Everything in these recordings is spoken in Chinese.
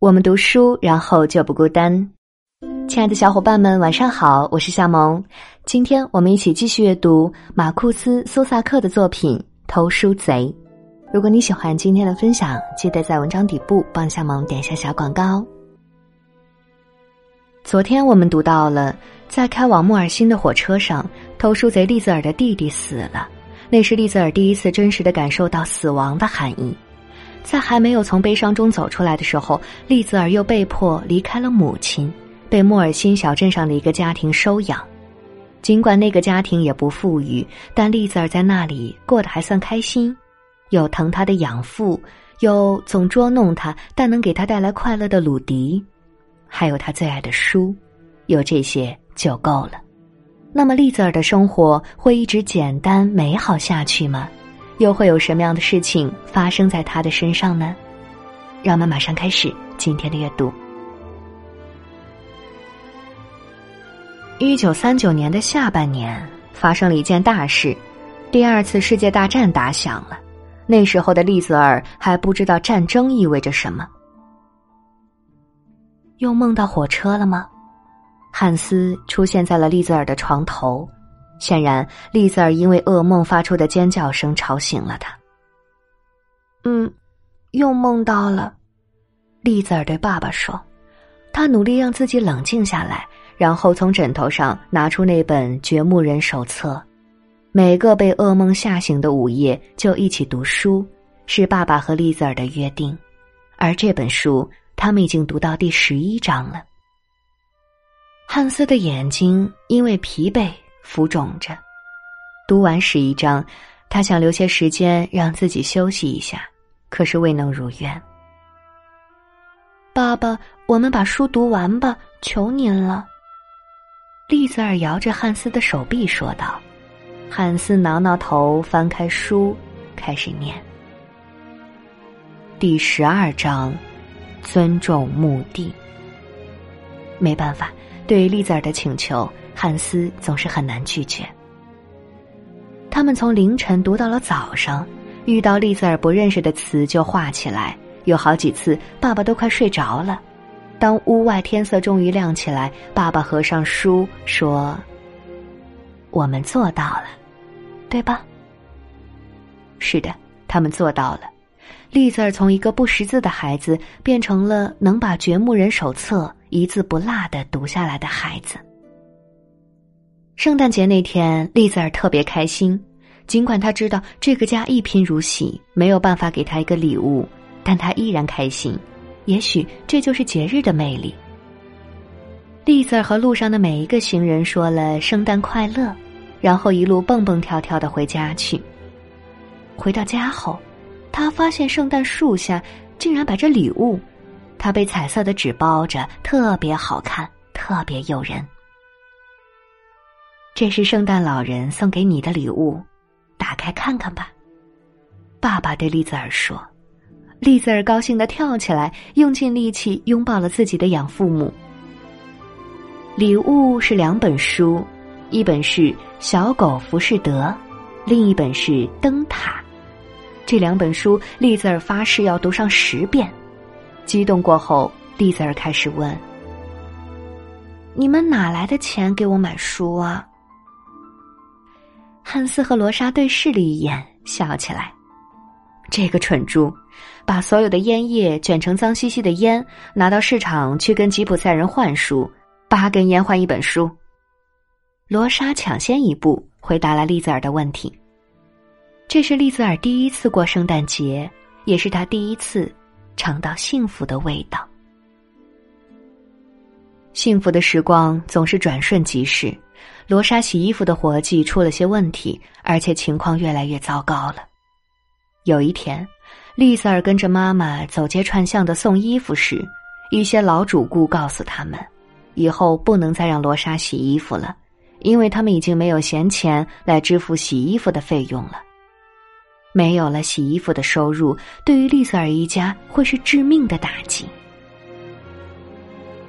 我们读书，然后就不孤单。亲爱的小伙伴们，晚上好，我是夏萌。今天我们一起继续阅读马库斯·苏萨克的作品《偷书贼》。如果你喜欢今天的分享，记得在文章底部帮夏萌点一下小广告。昨天我们读到了，在开往莫尔辛的火车上，偷书贼利兹尔的弟弟死了。那是利兹尔第一次真实的感受到死亡的含义。在还没有从悲伤中走出来的时候，利兹尔又被迫离开了母亲，被莫尔辛小镇上的一个家庭收养。尽管那个家庭也不富裕，但利兹尔在那里过得还算开心，有疼他的养父，有总捉弄他但能给他带来快乐的鲁迪，还有他最爱的书，有这些就够了。那么利兹尔的生活会一直简单美好下去吗？又会有什么样的事情发生在他的身上呢？让我们马上开始今天的阅读。一九三九年的下半年发生了一件大事，第二次世界大战打响了。那时候的利泽尔还不知道战争意味着什么。又梦到火车了吗？汉斯出现在了利泽尔的床头。显然，丽兹尔因为噩梦发出的尖叫声吵醒了他。嗯，又梦到了，丽兹尔对爸爸说。他努力让自己冷静下来，然后从枕头上拿出那本《掘墓人手册》。每个被噩梦吓醒的午夜就一起读书，是爸爸和丽兹尔的约定。而这本书，他们已经读到第十一章了。汉斯的眼睛因为疲惫。浮肿着，读完十一章，他想留些时间让自己休息一下，可是未能如愿。爸爸，我们把书读完吧，求您了。利兹尔摇着汉斯的手臂说道。汉斯挠挠头，翻开书，开始念。第十二章，尊重墓地。没办法，对于利兹尔的请求。汉斯总是很难拒绝。他们从凌晨读到了早上，遇到丽兹尔不认识的词就画起来。有好几次，爸爸都快睡着了。当屋外天色终于亮起来，爸爸合上书说：“我们做到了，对吧？”是的，他们做到了。丽兹尔从一个不识字的孩子，变成了能把《掘墓人手册》一字不落的读下来的孩子。圣诞节那天，丽兹尔特别开心。尽管他知道这个家一贫如洗，没有办法给他一个礼物，但他依然开心。也许这就是节日的魅力。丽兹尔和路上的每一个行人说了“圣诞快乐”，然后一路蹦蹦跳跳的回家去。回到家后，他发现圣诞树下竟然摆着礼物，它被彩色的纸包着，特别好看，特别诱人。这是圣诞老人送给你的礼物，打开看看吧。爸爸对丽兹尔说。丽兹尔高兴的跳起来，用尽力气拥抱了自己的养父母。礼物是两本书，一本是《小狗浮士德》，另一本是《灯塔》。这两本书，丽兹尔发誓要读上十遍。激动过后，丽兹尔开始问：“你们哪来的钱给我买书啊？”汉斯和罗莎对视了一眼，笑起来。这个蠢猪，把所有的烟叶卷成脏兮兮的烟，拿到市场去跟吉普赛人换书，八根烟换一本书。罗莎抢先一步回答了利兹尔的问题。这是利兹尔第一次过圣诞节，也是他第一次尝到幸福的味道。幸福的时光总是转瞬即逝。罗莎洗衣服的活计出了些问题，而且情况越来越糟糕了。有一天，丽萨尔跟着妈妈走街串巷的送衣服时，一些老主顾告诉他们，以后不能再让罗莎洗衣服了，因为他们已经没有闲钱来支付洗衣服的费用了。没有了洗衣服的收入，对于丽萨尔一家会是致命的打击。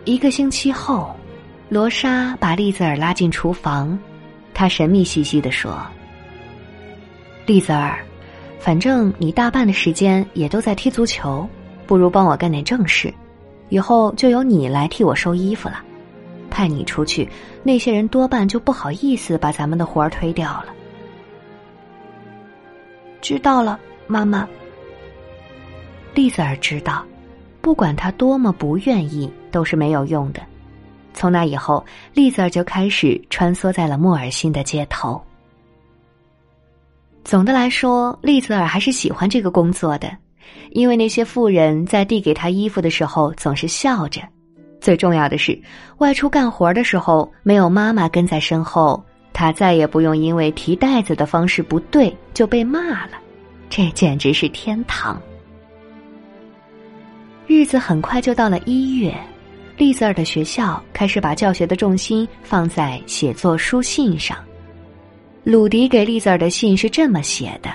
一个星期后。罗莎把丽兹尔拉进厨房，她神秘兮兮的说：“丽兹尔，反正你大半的时间也都在踢足球，不如帮我干点正事。以后就由你来替我收衣服了。派你出去，那些人多半就不好意思把咱们的活儿推掉了。知道了，妈妈。丽子儿知道，不管他多么不愿意，都是没有用的。从那以后，丽子儿就开始穿梭在了莫尔辛的街头。总的来说，丽子儿还是喜欢这个工作的，因为那些妇人在递给她衣服的时候总是笑着。最重要的是，外出干活的时候没有妈妈跟在身后，她再也不用因为提袋子的方式不对就被骂了。这简直是天堂。日子很快就到了一月，丽子儿的学校开始把教学的重心放在写作书信上。鲁迪给丽子儿的信是这么写的：“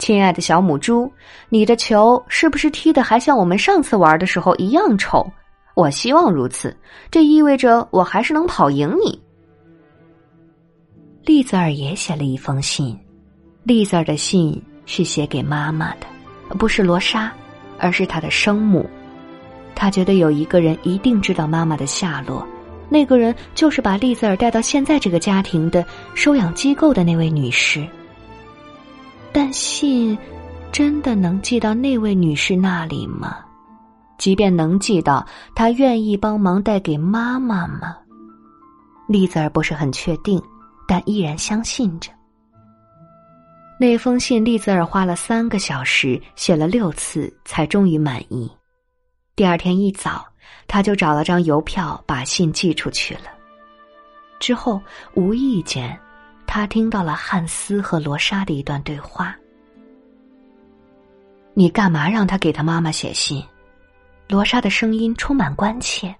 亲爱的小母猪，你的球是不是踢得还像我们上次玩的时候一样丑？我希望如此，这意味着我还是能跑赢你。”丽子儿也写了一封信，丽子儿的信是写给妈妈的，不是罗莎，而是她的生母。他觉得有一个人一定知道妈妈的下落。那个人就是把丽子儿带到现在这个家庭的收养机构的那位女士。但信真的能寄到那位女士那里吗？即便能寄到，她愿意帮忙带给妈妈吗？丽子儿不是很确定，但依然相信着。那封信，丽子儿花了三个小时写了六次，才终于满意。第二天一早。他就找了张邮票，把信寄出去了。之后，无意间，他听到了汉斯和罗莎的一段对话。你干嘛让他给他妈妈写信？罗莎的声音充满关切。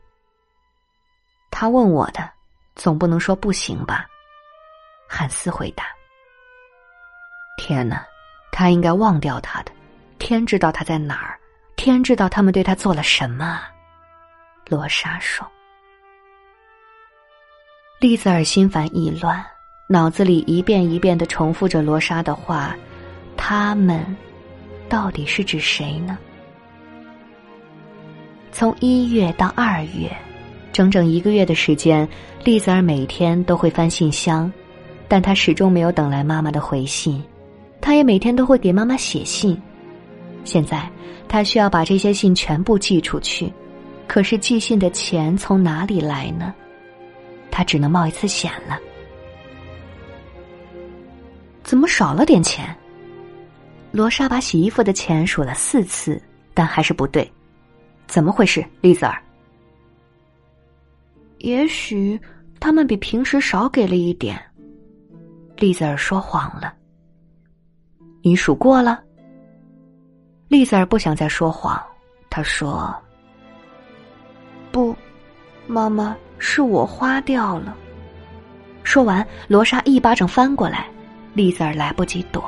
他问我的，总不能说不行吧？汉斯回答。天哪，他应该忘掉他的。天知道他在哪儿，天知道他们对他做了什么。罗莎说：“丽子儿心烦意乱，脑子里一遍一遍的重复着罗莎的话。他们到底是指谁呢？从一月到二月，整整一个月的时间，丽子儿每天都会翻信箱，但她始终没有等来妈妈的回信。她也每天都会给妈妈写信。现在，他需要把这些信全部寄出去。”可是寄信的钱从哪里来呢？他只能冒一次险了。怎么少了点钱？罗莎把洗衣服的钱数了四次，但还是不对。怎么回事，丽子儿？也许他们比平时少给了一点。丽子儿说谎了。你数过了？丽子儿不想再说谎，她说。不，妈妈是我花掉了。说完，罗莎一巴掌翻过来，丽子儿来不及躲。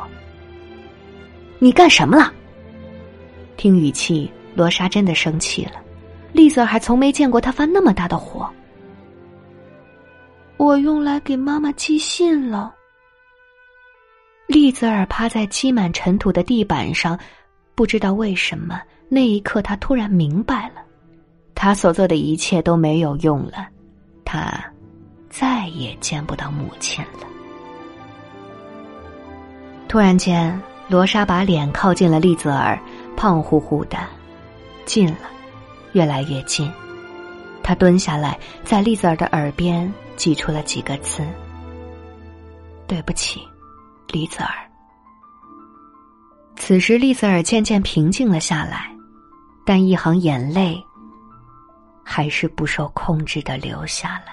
你干什么了？听语气，罗莎真的生气了。丽子儿还从没见过他发那么大的火。我用来给妈妈寄信了。丽子儿趴在积满尘土的地板上，不知道为什么，那一刻他突然明白了。他所做的一切都没有用了，他再也见不到母亲了。突然间，罗莎把脸靠近了丽泽尔，胖乎乎的，近了，越来越近。他蹲下来，在丽泽尔的耳边挤出了几个字：“对不起，丽泽尔。”此时，丽泽尔渐渐平静了下来，但一行眼泪。还是不受控制的流下来。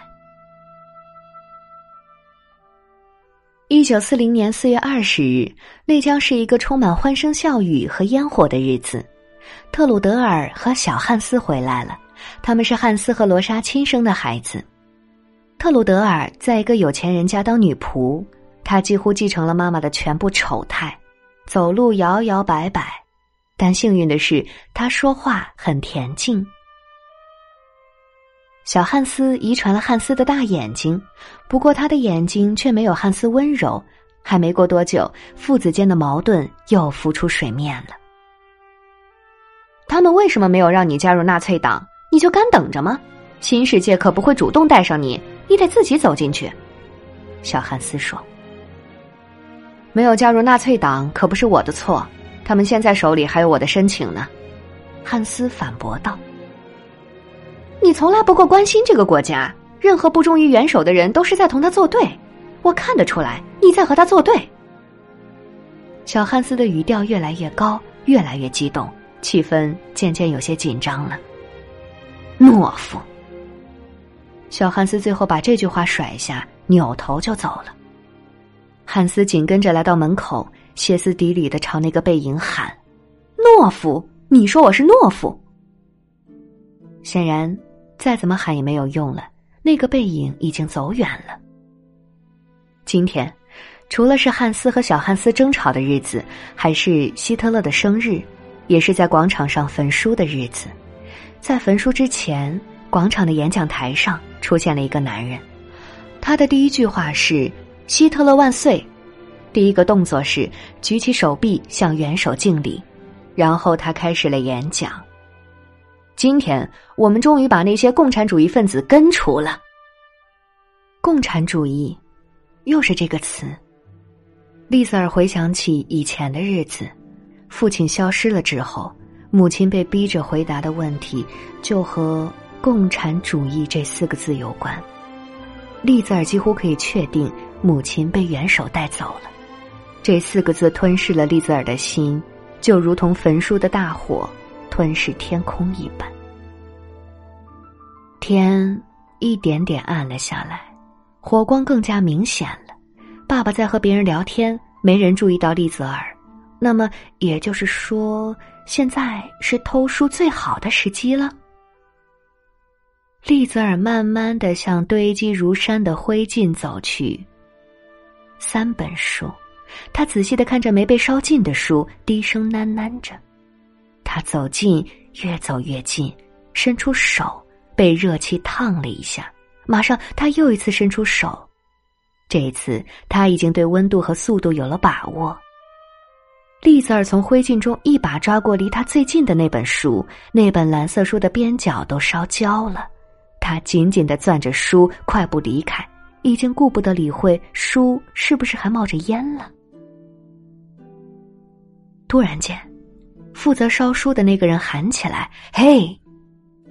一九四零年四月二十日，那将是一个充满欢声笑语和烟火的日子。特鲁德尔和小汉斯回来了，他们是汉斯和罗莎亲生的孩子。特鲁德尔在一个有钱人家当女仆，她几乎继承了妈妈的全部丑态，走路摇摇摆摆，但幸运的是，他说话很恬静。小汉斯遗传了汉斯的大眼睛，不过他的眼睛却没有汉斯温柔。还没过多久，父子间的矛盾又浮出水面了。他们为什么没有让你加入纳粹党？你就干等着吗？新世界可不会主动带上你，你得自己走进去。”小汉斯说：“没有加入纳粹党可不是我的错，他们现在手里还有我的申请呢。”汉斯反驳道：“你从来不够关心这个国家，任何不忠于元首的人都是在同他作对。我看得出来，你在和他作对。”小汉斯的语调越来越高，越来越激动。气氛渐渐有些紧张了。懦夫！小汉斯最后把这句话甩下，扭头就走了。汉斯紧跟着来到门口，歇斯底里的朝那个背影喊：“懦夫！你说我是懦夫？”显然，再怎么喊也没有用了。那个背影已经走远了。今天，除了是汉斯和小汉斯争吵的日子，还是希特勒的生日。也是在广场上焚书的日子，在焚书之前，广场的演讲台上出现了一个男人，他的第一句话是“希特勒万岁”，第一个动作是举起手臂向元首敬礼，然后他开始了演讲。今天我们终于把那些共产主义分子根除了。共产主义，又是这个词。丽瑟尔回想起以前的日子。父亲消失了之后，母亲被逼着回答的问题就和“共产主义”这四个字有关。利兹尔几乎可以确定，母亲被元首带走了。这四个字吞噬了利兹尔的心，就如同焚书的大火吞噬天空一般。天一点点暗了下来，火光更加明显了。爸爸在和别人聊天，没人注意到利兹尔。那么也就是说，现在是偷书最好的时机了。利泽尔慢慢的向堆积如山的灰烬走去。三本书，他仔细的看着没被烧尽的书，低声喃喃着。他走近，越走越近，伸出手，被热气烫了一下。马上，他又一次伸出手，这一次他已经对温度和速度有了把握。利泽尔从灰烬中一把抓过离他最近的那本书，那本蓝色书的边角都烧焦了。他紧紧的攥着书，快步离开，已经顾不得理会书是不是还冒着烟了。突然间，负责烧书的那个人喊起来：“嘿！”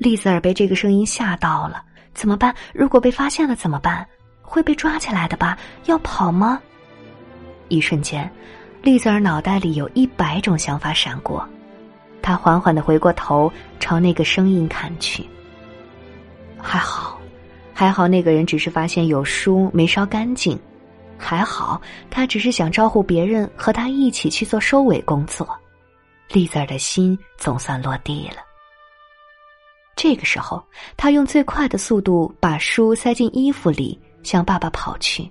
丽子儿被这个声音吓到了，怎么办？如果被发现了怎么办？会被抓起来的吧？要跑吗？一瞬间。丽子儿脑袋里有一百种想法闪过，他缓缓的回过头，朝那个声音看去。还好，还好，那个人只是发现有书没烧干净，还好，他只是想招呼别人和他一起去做收尾工作。丽子儿的心总算落地了。这个时候，他用最快的速度把书塞进衣服里，向爸爸跑去。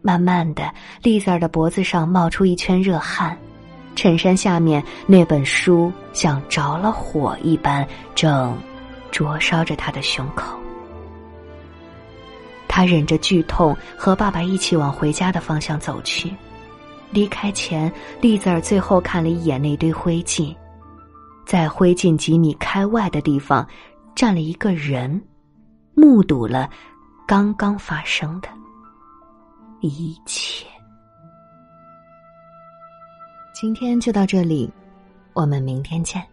慢慢的，丽子儿的脖子上冒出一圈热汗，衬衫下面那本书像着了火一般，正灼烧着他的胸口。他忍着剧痛，和爸爸一起往回家的方向走去。离开前，丽子儿最后看了一眼那堆灰烬，在灰烬几米开外的地方，站了一个人，目睹了刚刚发生的。一切，今天就到这里，我们明天见。